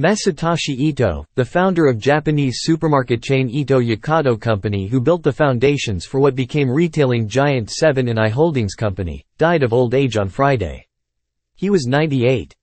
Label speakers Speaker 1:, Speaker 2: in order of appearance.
Speaker 1: Masatoshi Ito, the founder of Japanese supermarket chain Ito Yokado Company who built the foundations for what became retailing giant 7 & I Holdings Company, died of old age on Friday. He was 98.